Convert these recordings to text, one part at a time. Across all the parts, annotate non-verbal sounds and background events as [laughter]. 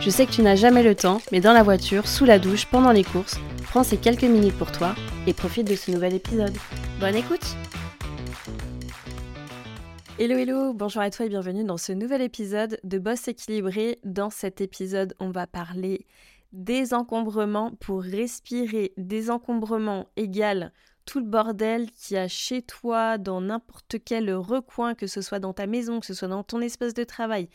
Je sais que tu n'as jamais le temps, mais dans la voiture, sous la douche, pendant les courses, prends ces quelques minutes pour toi et profite de ce nouvel épisode. Bonne écoute Hello hello, bonjour à toi et bienvenue dans ce nouvel épisode de Boss équilibré. Dans cet épisode, on va parler désencombrement pour respirer. Désencombrement égale tout le bordel qu'il y a chez toi, dans n'importe quel recoin, que ce soit dans ta maison, que ce soit dans ton espace de travail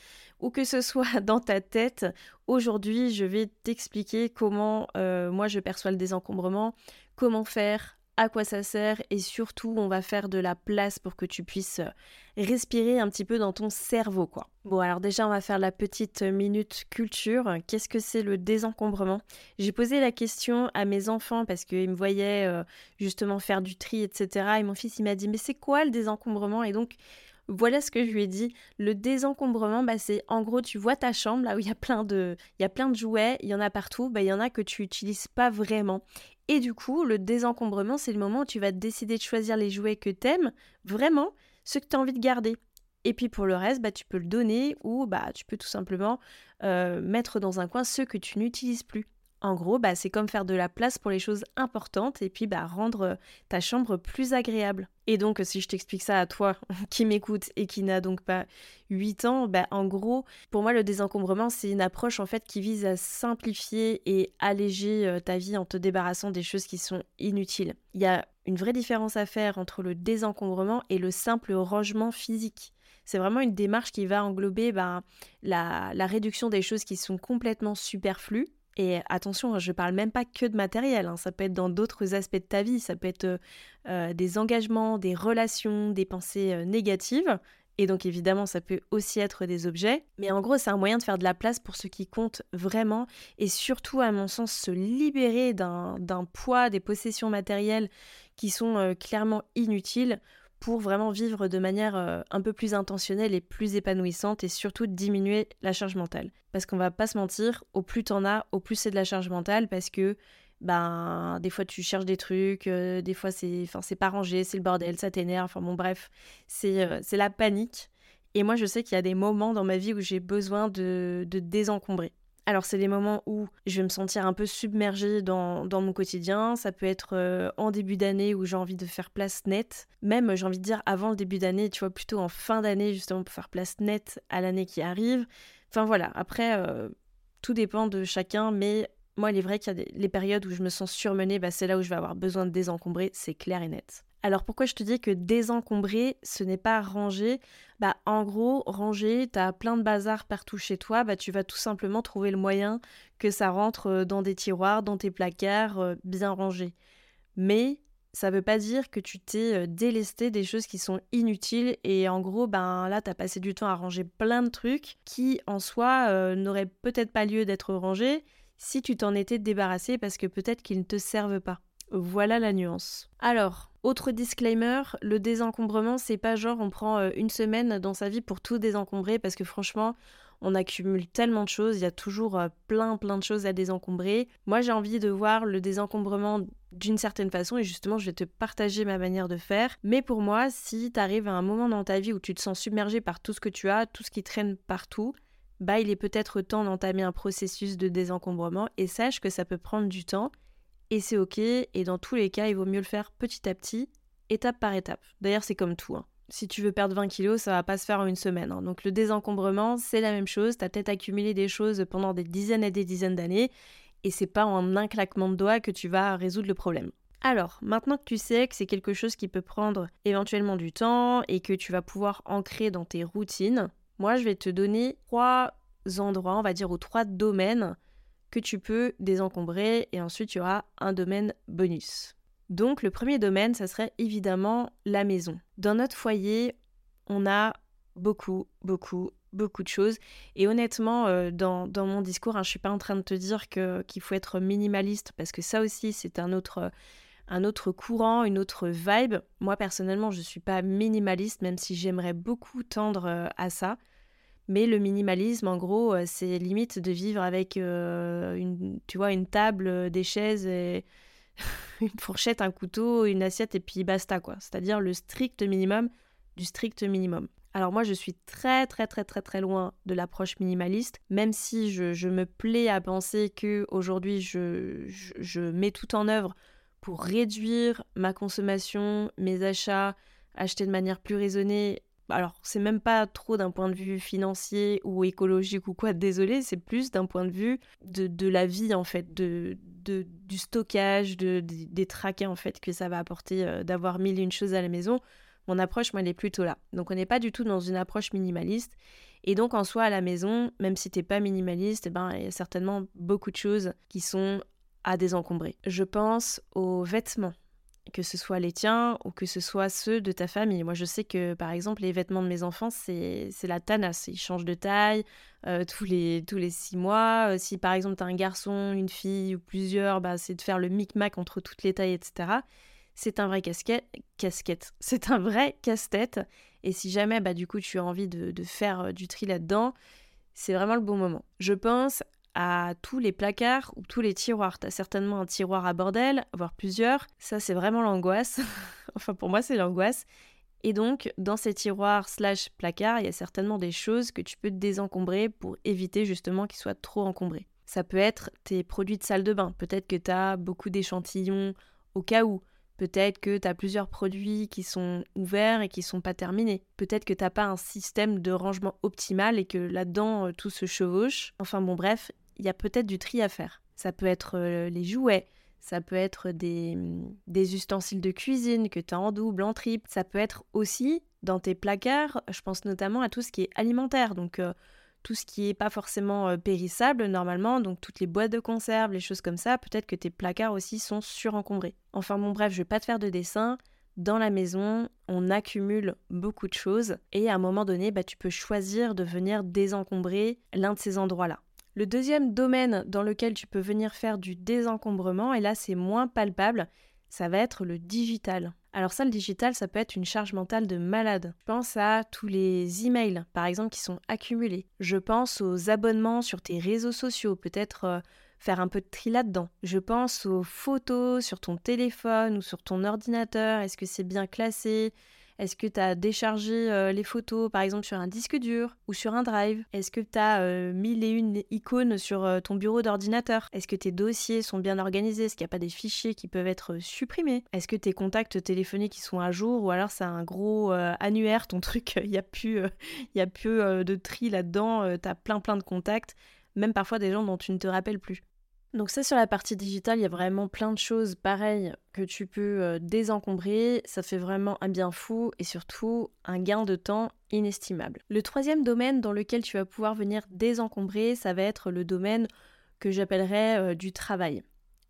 ou que ce soit [laughs] dans ta tête. Aujourd'hui, je vais t'expliquer comment euh, moi je perçois le désencombrement, comment faire, à quoi ça sert et surtout on va faire de la place pour que tu puisses euh, respirer un petit peu dans ton cerveau quoi. Bon alors déjà on va faire la petite minute culture. Qu'est-ce que c'est le désencombrement? J'ai posé la question à mes enfants parce qu'ils me voyaient euh, justement faire du tri etc. Et mon fils il m'a dit mais c'est quoi le désencombrement? Et donc voilà ce que je lui ai dit. Le désencombrement, bah, c'est en gros, tu vois ta chambre là où il y a plein de, il y a plein de jouets, il y en a partout, bah, il y en a que tu n'utilises pas vraiment. Et du coup, le désencombrement, c'est le moment où tu vas décider de choisir les jouets que t'aimes, vraiment, ceux que tu as envie de garder. Et puis pour le reste, bah, tu peux le donner ou bah, tu peux tout simplement euh, mettre dans un coin ceux que tu n'utilises plus. En gros, bah, c'est comme faire de la place pour les choses importantes et puis bah, rendre euh, ta chambre plus agréable. Et donc, si je t'explique ça à toi [laughs] qui m'écoute et qui n'a donc pas 8 ans, bah, en gros, pour moi, le désencombrement, c'est une approche en fait qui vise à simplifier et alléger euh, ta vie en te débarrassant des choses qui sont inutiles. Il y a une vraie différence à faire entre le désencombrement et le simple rangement physique. C'est vraiment une démarche qui va englober la, la réduction des choses qui sont complètement superflues et attention, je parle même pas que de matériel, hein. ça peut être dans d'autres aspects de ta vie, ça peut être euh, euh, des engagements, des relations, des pensées euh, négatives, et donc évidemment ça peut aussi être des objets, mais en gros c'est un moyen de faire de la place pour ce qui compte vraiment, et surtout à mon sens se libérer d'un poids, des possessions matérielles qui sont clairement inutiles pour vraiment vivre de manière euh, un peu plus intentionnelle et plus épanouissante et surtout diminuer la charge mentale. Parce qu'on va pas se mentir, au plus t'en as, au plus c'est de la charge mentale parce que ben des fois tu cherches des trucs, euh, des fois c'est enfin c'est pas rangé, c'est le bordel, ça t'énerve, enfin bon bref, c'est euh, c'est la panique. Et moi je sais qu'il y a des moments dans ma vie où j'ai besoin de, de désencombrer. Alors c'est des moments où je vais me sentir un peu submergée dans, mon quotidien. Ça peut être euh, en début d'année où j'ai envie de faire place nette. Même j'ai envie de dire avant le début d'année, tu vois, plutôt en fin d'année justement pour faire place nette à l'année qui arrive. Enfin voilà, après euh, tout dépend de chacun, mais moi il est vrai qu'il y a des, les périodes où je me sens surmenée, bah, c'est là où je vais avoir besoin de désencombrer, c'est clair et net. Alors pourquoi je te dis que désencombrer, ce n'est pas ranger? Bah en gros, ranger, t'as plein de bazar partout chez toi, bah tu vas tout simplement trouver le moyen que ça rentre euh, dans des tiroirs, dans tes placards, euh, bien rangés. Mais ça veut pas dire que tu t'es euh, délesté des choses qui sont inutiles et en gros ben là t'as passé du temps à ranger plein de trucs qui en soi n'auraient peut-être pas lieu d'être rangés si tu t'en étais débarrassé parce que peut-être qu'ils ne te servent pas. Voilà la nuance. Alors, autre disclaimer, le désencombrement, c'est pas genre on prend euh, une semaine dans sa vie pour tout désencombrer parce que franchement, on accumule tellement de choses, il y a toujours euh, plein plein de choses à désencombrer. Moi, j'ai envie de voir le désencombrement d'une certaine façon et justement, je vais te partager ma manière de faire. Mais pour moi, si tu arrives à un moment dans ta vie où tu te sens submergé par tout ce que tu as, tout ce qui traîne partout, bah il est peut-être temps d'entamer un processus de désencombrement et sache que ça peut prendre du temps et c'est ok, et dans tous les cas, il vaut mieux le faire petit à petit, étape par étape. D'ailleurs, c'est comme tout. Hein. Si tu veux perdre 20 kilos, ça va pas se faire en une semaine. Hein. Donc le désencombrement, c'est la même chose. T'as peut-être accumulé des choses pendant des dizaines et des dizaines d'années, et c'est pas en un claquement de doigts que tu vas résoudre le problème. Alors, maintenant que tu sais que c'est quelque chose qui peut prendre éventuellement du temps et que tu vas pouvoir ancrer dans tes routines, moi je vais te donner trois endroits, on va dire, ou trois domaines que tu peux désencombrer et ensuite tu auras un domaine bonus. Donc le premier domaine, ça serait évidemment la maison. Dans notre foyer, on a beaucoup, beaucoup beaucoup de choses. Et honnêtement, euh, dans, mon discours, hein, je ne suis pas en train de te dire qu'il faut être minimaliste, parce que ça aussi, c'est un autre, un autre courant, une autre vibe. Moi, personnellement, je ne suis pas minimaliste, même si j'aimerais beaucoup tendre euh, à ça. Mais le minimalisme, en gros, euh, c'est limite de vivre avec une, tu vois, une table, des chaises [laughs] une fourchette, un couteau, une assiette et puis basta quoi. C'est-à-dire le strict minimum du strict minimum. Alors moi, je suis très très très très très loin de l'approche minimaliste, même si je, me plais à penser que aujourd'hui je, je, mets tout en œuvre pour réduire ma consommation, mes achats, acheter de manière plus raisonnée. Alors, c'est même pas trop d'un point de vue financier ou écologique ou quoi, désolé, c'est plus d'un point de vue de, la vie en fait, de, du stockage, de, des traquets en fait que ça va apporter euh, d'avoir mille et une choses à la maison. Mon approche, moi, elle est plutôt là. Donc, on n'est pas du tout dans une approche minimaliste. Et donc, en soi, à la maison, même si t'es pas minimaliste, eh ben, il y a certainement beaucoup de choses qui sont à désencombrer. Je pense aux vêtements que ce soit les tiens ou que ce soit ceux de ta famille. Moi, je sais que, par exemple, les vêtements de mes enfants, c'est la tanasse. Ils changent de taille euh, tous, les, tous les six mois. Euh, si, par exemple, tu as un garçon, une fille ou plusieurs, bah, c'est de faire le micmac entre toutes les tailles, etc c'est un vrai casquette, casquette. [laughs] C'est un vrai casse-tête. Et si jamais, bah, du coup, tu as envie de, faire euh, du tri là-dedans, c'est vraiment le bon moment. Je pense à tous les placards ou tous les tiroirs. Tu as certainement un tiroir à bordel, voire plusieurs. Ça, c'est vraiment l'angoisse. [laughs] enfin, pour moi, c'est l'angoisse. Et donc, dans ces tiroirs slash placards, il y a certainement des choses que tu peux désencombrer pour éviter justement qu'ils soient trop encombrés. Ça peut être tes produits de salle de bain. Peut-être que tu as beaucoup d'échantillons au cas où. Peut-être que tu as plusieurs produits qui sont ouverts et qui sont pas terminés. Peut-être que tu n'as pas un système de rangement optimal et que là-dedans euh, tout se chevauche. Enfin bon bref, il y a peut-être du tri à faire. Ça peut être euh, les jouets, ça peut être des, mm, ustensiles de cuisine que tu as en double, en triple. Ça peut être aussi dans tes placards, je pense notamment à tout ce qui est alimentaire. Donc euh, tout ce qui n'est pas forcément euh, périssable normalement, donc toutes les boîtes de conserve, les choses comme ça, peut-être que tes placards aussi sont surencombrés. Enfin bon bref, je vais pas te faire de dessin. Dans la maison, on accumule beaucoup de choses et à un moment donné, bah, tu peux choisir de venir désencombrer l'un de ces endroits-là. Le deuxième domaine dans lequel tu peux venir faire du désencombrement, et là c'est moins palpable, ça va être le digital. Alors ça, le digital, ça peut être une charge mentale de malade. Je pense à tous les emails, par exemple, qui sont accumulés. Je pense aux abonnements sur tes réseaux sociaux, peut-être euh, faire un peu de tri là-dedans. Je pense aux photos sur ton téléphone ou sur ton ordinateur. Est-ce que c'est bien classé? Est-ce que tu as déchargé euh, les photos, par exemple, sur un disque dur ou sur un drive? Est-ce que tu as euh, mille une icônes sur euh, ton bureau d'ordinateur? Est-ce que tes dossiers sont bien organisés? Est-ce qu'il n'y a pas des fichiers qui peuvent être supprimés? Est-ce que tes contacts téléphoniques sont à jour ou alors c'est un gros annuaire ton [laughs] truc? Il n'y a y a plus de tri là-dedans, tu as plein plein de contacts, même parfois des gens dont tu ne te rappelles plus. Donc ça sur la partie digitale, il y a vraiment plein de choses pareilles que tu peux euh, désencombrer. Ça fait vraiment un bien fou et surtout un gain de temps inestimable. Le troisième domaine dans lequel tu vas pouvoir venir désencombrer, ça va être le domaine que j'appellerais euh, du travail.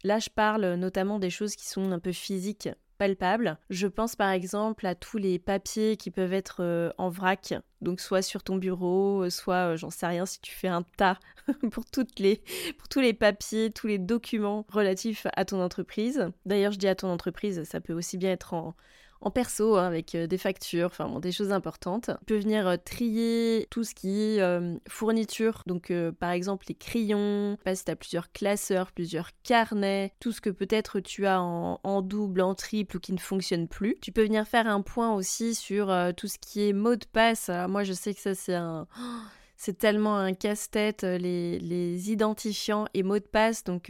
Là, je parle notamment des choses qui sont un peu physiques, palpables. Je pense par exemple à tous les papiers qui peuvent être euh, en vrac, donc soit sur ton bureau, euh, soit euh, j'en sais rien si tu fais un tas [laughs] pour toutes les pour tous les papiers, tous les documents relatifs à ton entreprise. D'ailleurs, je dis à ton entreprise, ça peut aussi bien être en en perso, hein, avec euh, des factures, enfin des choses importantes. Tu peux venir euh, trier tout ce qui est euh, fourniture, donc par exemple les crayons, pas si tu as plusieurs classeurs, plusieurs carnets, tout ce que peut-être tu as en, double, en triple ou qui ne fonctionne plus. Tu peux venir faire un point aussi sur tout ce qui est mot de passe. moi je sais que ça c'est un... [gasps] c'est tellement un casse-tête, les, les, identifiants et mots de passe, donc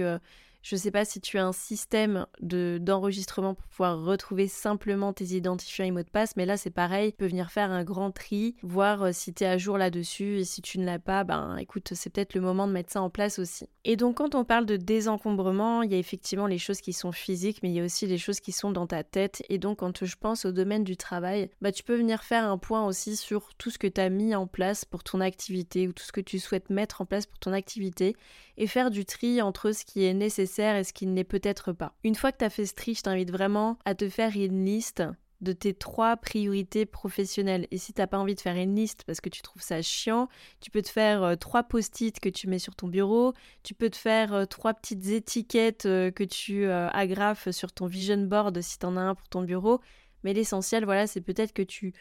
je ne sais pas si tu as un système d'enregistrement pour pouvoir retrouver simplement tes identifiants et mots de passe, mais là c'est pareil, tu peux venir faire un grand tri, voir euh, si tu es à jour là-dessus et si tu ne l'as pas, ben écoute, c'est peut-être le moment de mettre ça en place aussi. Et donc quand on parle de désencombrement, il y a effectivement les choses qui sont physiques, mais il y a aussi les choses qui sont dans ta tête. Et donc quand je pense au domaine du travail, bah tu peux venir faire un point aussi sur tout ce que tu as mis en place pour ton activité ou tout ce que tu souhaites mettre en place pour ton activité et faire du tri entre ce qui est nécessaire et ce qui ne l'est peut-être pas. Une fois que tu as fait ce tri, je t'invite vraiment à te faire une liste de tes trois priorités professionnelles. Et si tu n'as pas envie de faire une liste parce que tu trouves ça chiant, tu peux te faire euh, trois post-it que tu mets sur ton bureau, tu peux te faire euh, trois petites étiquettes euh, que tu agrafes sur ton vision board si tu en as un pour ton bureau. Mais l'essentiel, voilà, c'est peut-être que tu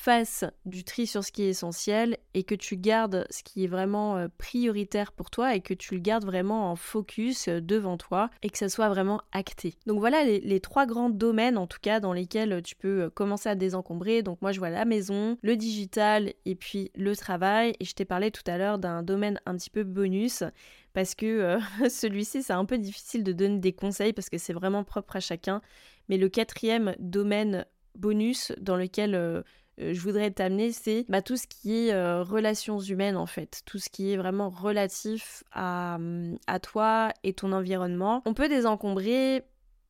fasses du tri sur ce qui est essentiel et que tu gardes ce qui est vraiment euh, prioritaire pour toi et que tu le gardes vraiment en focus euh, devant toi et que ça soit vraiment acté. Donc voilà les, trois grands domaines en tout cas dans lesquels tu peux euh, commencer à désencombrer. Donc moi je vois la maison, le digital et puis le travail et je t'ai parlé tout à l'heure d'un domaine un petit peu bonus parce que [laughs] celui-ci c'est un peu difficile de donner des conseils parce que c'est vraiment propre à chacun. Mais le quatrième domaine bonus dans lequel euh, je voudrais t'amener, c'est bah, tout ce qui est euh, relations humaines en fait, tout ce qui est vraiment relatif à, à toi et ton environnement. On peut désencombrer,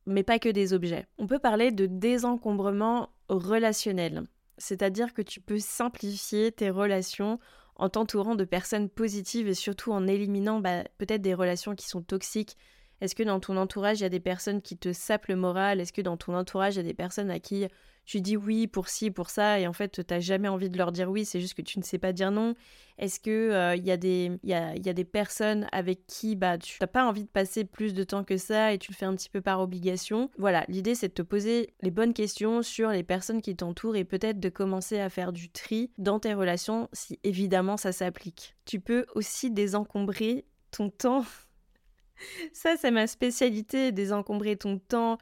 mais pas que des objets. On peut parler de désencombrement relationnel, c'est-à-dire que tu peux simplifier tes relations en t'entourant de personnes positives et surtout en éliminant bah, peut-être des relations qui sont toxiques. Est-ce que dans ton entourage, il y a des personnes qui te sapent le moral? Est-ce que dans ton entourage, il y a des personnes à qui tu dis oui pour ci, pour ça, et en fait, tu n'as jamais envie de leur dire oui, c'est juste que tu ne sais pas dire non? Est-ce qu'il euh, y a des personnes avec qui bah, tu n'as pas envie de passer plus de temps que ça et tu le fais un petit peu par obligation? Voilà, l'idée c'est de te poser les bonnes questions sur les personnes qui t'entourent et peut-être de commencer à faire du tri dans tes relations si évidemment ça s'applique. Tu peux aussi désencombrer ton temps. Ça, c'est ma spécialité, désencombrer ton temps.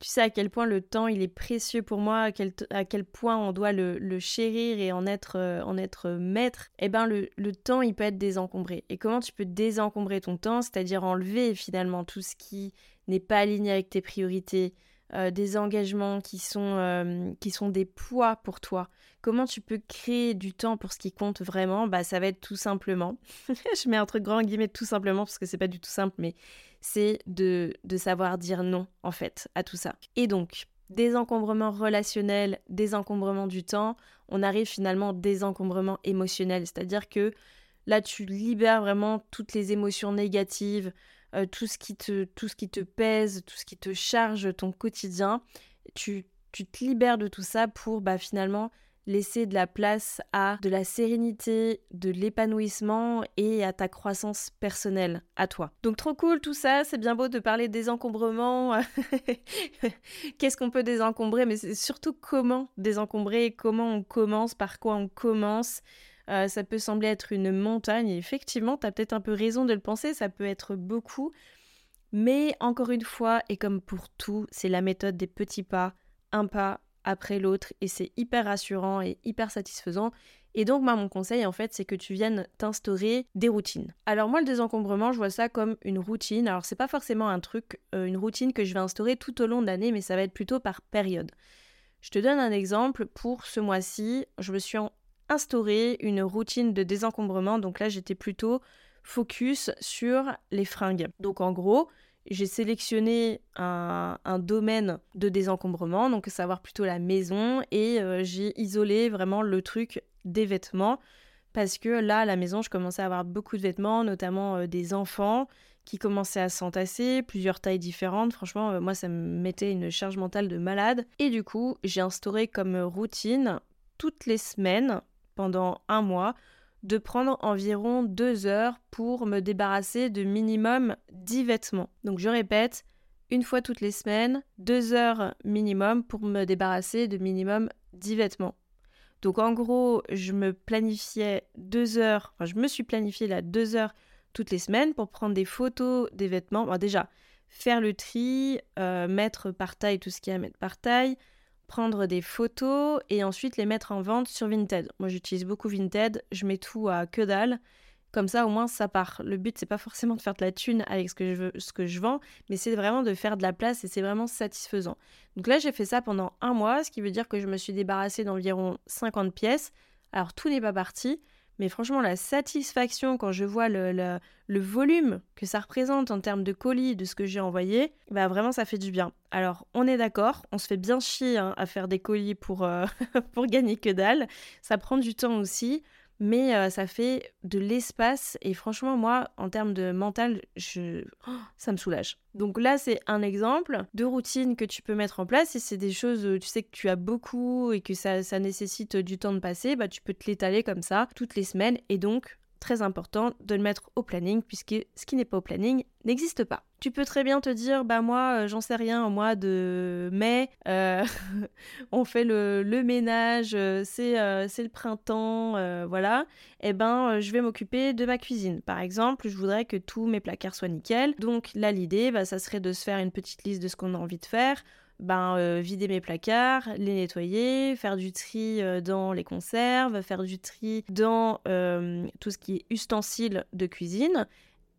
Tu sais à quel point le temps il est précieux pour moi, à quel, à quel point on doit le, chérir et en être, euh, en être maître, eh ben le, le, temps il peut être désencombré. Et comment tu peux désencombrer ton temps, c'est-à-dire enlever finalement tout ce qui n'est pas aligné avec tes priorités, euh, des engagements qui sont, euh, qui sont des poids pour toi. Comment tu peux créer du temps pour ce qui compte vraiment? Bah ça va être tout simplement. [laughs] Je mets truc grand guillemets tout simplement parce que c'est pas du tout simple, mais c'est de, de savoir dire non en fait à tout ça. Et donc désencombrement relationnel, désencombrement du temps, on arrive finalement au désencombrement émotionnel, c'est-à-dire que là tu libères vraiment toutes les émotions négatives, euh, tout, ce qui te, tout ce qui te pèse, tout ce qui te charge ton quotidien. Tu, tu te libères de tout ça pour bah, finalement laisser de la place à de la sérénité, de l'épanouissement et à ta croissance personnelle, à toi. Donc trop cool tout ça, c'est bien beau de parler des encombrements, [laughs] qu'est-ce qu'on peut désencombrer, mais c'est surtout comment désencombrer, comment on commence, par quoi on commence, euh, ça peut sembler être une montagne, et effectivement, tu as peut-être un peu raison de le penser, ça peut être beaucoup. Mais encore une fois, et comme pour tout, c'est la méthode des petits pas, un pas après l'autre, et c'est hyper rassurant et hyper satisfaisant. Et donc, moi, mon conseil, en fait, c'est que tu viennes t'instaurer des routines. Alors, moi, le désencombrement, je vois ça comme une routine. Alors, c'est pas forcément un truc, euh, une routine que je vais instaurer tout au long de l'année, mais ça va être plutôt par période. Je te donne un exemple. Pour ce mois-ci, je me suis en instaurer une routine de désencombrement. Donc là, j'étais plutôt focus sur les fringues. Donc en gros, j'ai sélectionné un, domaine de désencombrement, donc savoir plutôt la maison, et euh, j'ai isolé vraiment le truc des vêtements, parce que là, à la maison, je commençais à avoir beaucoup de vêtements, notamment euh, des enfants qui commençaient à s'entasser, plusieurs tailles différentes. Franchement, euh, moi, ça me mettait une charge mentale de malade. Et du coup, j'ai instauré comme routine toutes les semaines pendant un mois de prendre environ deux heures pour me débarrasser de minimum 10 vêtements. Donc je répète, une fois toutes les semaines, deux heures minimum pour me débarrasser de minimum 10 vêtements. Donc en gros, je me planifiais deux heures, enfin je me suis planifié là deux heures toutes les semaines pour prendre des photos des vêtements. déjà, faire le tri, euh, mettre par taille tout ce qu'il y a à mettre par taille, prendre des photos et ensuite les mettre en vente sur Vinted. Moi j'utilise beaucoup Vinted, je mets tout à que dalle. Comme ça au moins ça part. Le but c'est pas forcément de faire de la thune avec ce que je veux, ce que je vends, mais c'est vraiment de faire de la place et c'est vraiment satisfaisant. Donc là j'ai fait ça pendant un mois, ce qui veut dire que je me suis débarrassée d'environ 50 pièces. Alors tout n'est pas parti, mais franchement, la satisfaction quand je vois le, volume que ça représente en termes de colis, de ce que j'ai envoyé, bah vraiment ça fait du bien. Alors on est d'accord, on se fait bien chier hein, à faire des colis pour, euh, [laughs] pour gagner que dalle. Ça prend du temps aussi. Mais euh, ça fait de l'espace et franchement moi en termes de mental je... Oh, ça me soulage. Donc là c'est un exemple de routine que tu peux mettre en place si c'est des choses euh, tu sais que tu as beaucoup et que ça, ça nécessite du temps de passer bah tu peux te l'étaler comme ça toutes les semaines et donc très important de le mettre au planning puisque ce qui n'est pas au planning n'existe pas. Tu peux très bien te dire, bah moi, euh, j'en sais rien, au mois de mai, euh, [laughs] on fait le, ménage, euh, c'est le printemps, voilà. Et eh ben, je vais m'occuper de ma cuisine. Par exemple, je voudrais que tous mes placards soient nickel. Donc là, l'idée, bah, ça serait de se faire une petite liste de ce qu'on a envie de faire ben, euh, vider mes placards, les nettoyer, faire du tri euh, dans les conserves, faire du tri dans euh, tout ce qui est ustensiles de cuisine,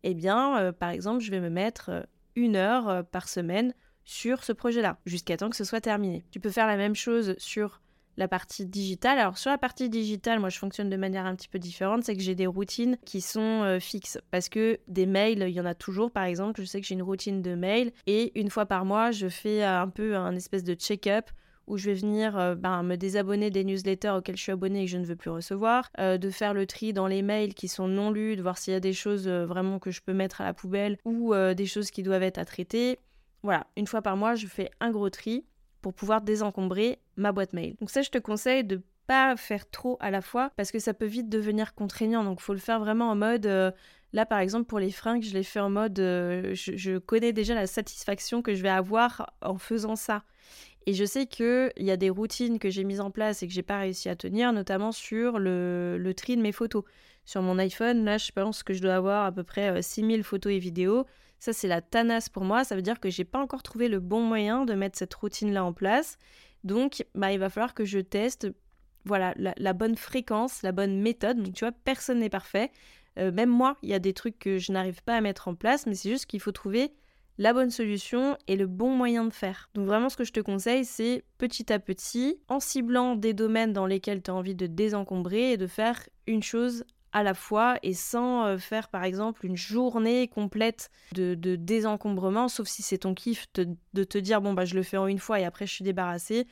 eh bien, par exemple, je vais me mettre une heure par semaine sur ce projet-là, jusqu'à temps que ce soit terminé. Tu peux faire la même chose sur la partie digitale. Alors sur la partie digitale, moi je fonctionne de manière un petit peu différente, c'est que j'ai des routines qui sont euh, fixes. Parce que des mails, il y en a toujours. Par exemple, je sais que j'ai une routine de mails et une fois par mois, je fais un peu un espèce de check-up où je vais venir euh, ben, me désabonner des newsletters auxquels je suis abonné et que je ne veux plus recevoir, euh, de faire le tri dans les mails qui sont non lus, de voir s'il y a des choses vraiment que je peux mettre à la poubelle ou des choses qui doivent être à traiter. Voilà, une fois par mois, je fais un gros tri pour pouvoir désencombrer ma boîte mail. Donc ça, je te conseille de pas faire trop à la fois parce que ça peut vite devenir contraignant. Donc faut le faire vraiment en mode euh, là par exemple pour les fringues, je l'ai fait en mode euh, je, connais déjà la satisfaction que je vais avoir en faisant ça. Et je sais qu'il y a des routines que j'ai mises en place et que j'ai pas réussi à tenir, notamment sur le, le, tri de mes photos. Sur mon iPhone, là, je pense que je dois avoir à peu près 6000 euh, photos et vidéos. Ça, c'est la tanasse pour moi. Ça veut dire que j'ai pas encore trouvé le bon moyen de mettre cette routine-là en place. Donc, bah, il va falloir que je teste voilà, la, bonne fréquence, la bonne méthode. Donc, tu vois, personne n'est parfait. Euh, même moi, il y a des trucs que je n'arrive pas à mettre en place, mais c'est juste qu'il faut trouver la bonne solution et le bon moyen de faire. Donc vraiment ce que je te conseille c'est petit à petit, en ciblant des domaines dans lesquels tu as envie de désencombrer et de faire une chose à la fois et sans faire par exemple une journée complète de, désencombrement, sauf si c'est ton kiff de te dire bon bah je le fais en une fois et après je suis débarrassée.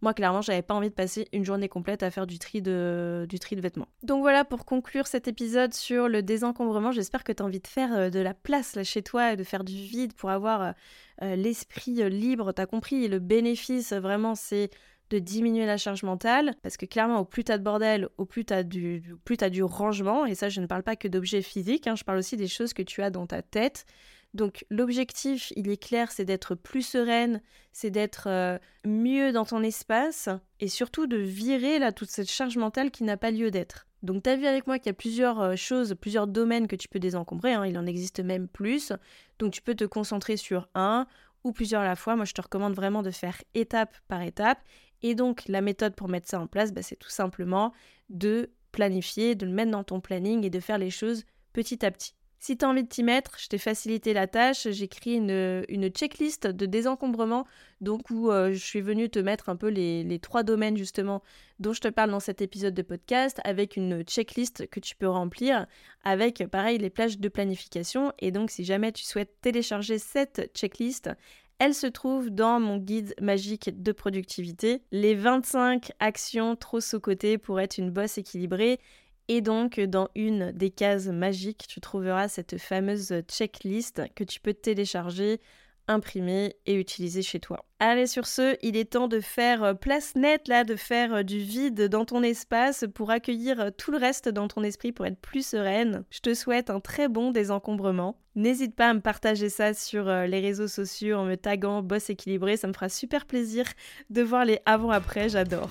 Moi clairement j'avais pas envie de passer une journée complète à faire du tri de, du tri de vêtements. Donc voilà pour conclure cet épisode sur le désencombrement, j'espère que tu as envie de faire de la place là chez toi et de faire du vide pour avoir l'esprit libre, t'as compris, le bénéfice vraiment c'est de diminuer la charge mentale, parce que clairement, au plus t'as de bordel, au plus t'as du, plus as du rangement, et ça, je ne parle pas que d'objets physiques, hein, je parle aussi des choses que tu as dans ta tête. Donc l'objectif, il est clair, c'est d'être plus sereine, c'est d'être euh, mieux dans ton espace, et surtout de virer là toute cette charge mentale qui n'a pas lieu d'être. Donc tu as vu avec moi qu'il y a plusieurs euh, choses, plusieurs domaines que tu peux désencombrer, hein, il en existe même plus. Donc tu peux te concentrer sur un ou plusieurs à la fois. Moi je te recommande vraiment de faire étape par étape et donc la méthode pour mettre ça en place, bah, c'est tout simplement de planifier, de le mettre dans ton planning et de faire les choses petit à petit. Si tu as envie de t'y mettre, je t'ai facilité la tâche. J'ai une, checklist de désencombrement, donc où euh, je suis venue te mettre un peu les, les, trois domaines justement dont je te parle dans cet épisode de podcast, avec une checklist que tu peux remplir, avec pareil les plages de planification. Et donc si jamais tu souhaites télécharger cette checklist, elle se trouve dans mon guide magique de productivité, les 25 actions trop sous-cotées pour être une bosse équilibrée. Et donc, dans une des cases magiques, tu trouveras cette fameuse checklist que tu peux télécharger imprimer et utiliser chez toi. Allez sur ce, il est temps de faire euh, place nette là, de faire euh, du vide dans ton espace pour accueillir euh, tout le reste dans ton esprit pour être plus sereine. Je te souhaite un très bon désencombrement. N'hésite pas à me partager ça sur les réseaux sociaux en me taguant Boss équilibré, ça me fera super plaisir de voir les avant-après, j'adore.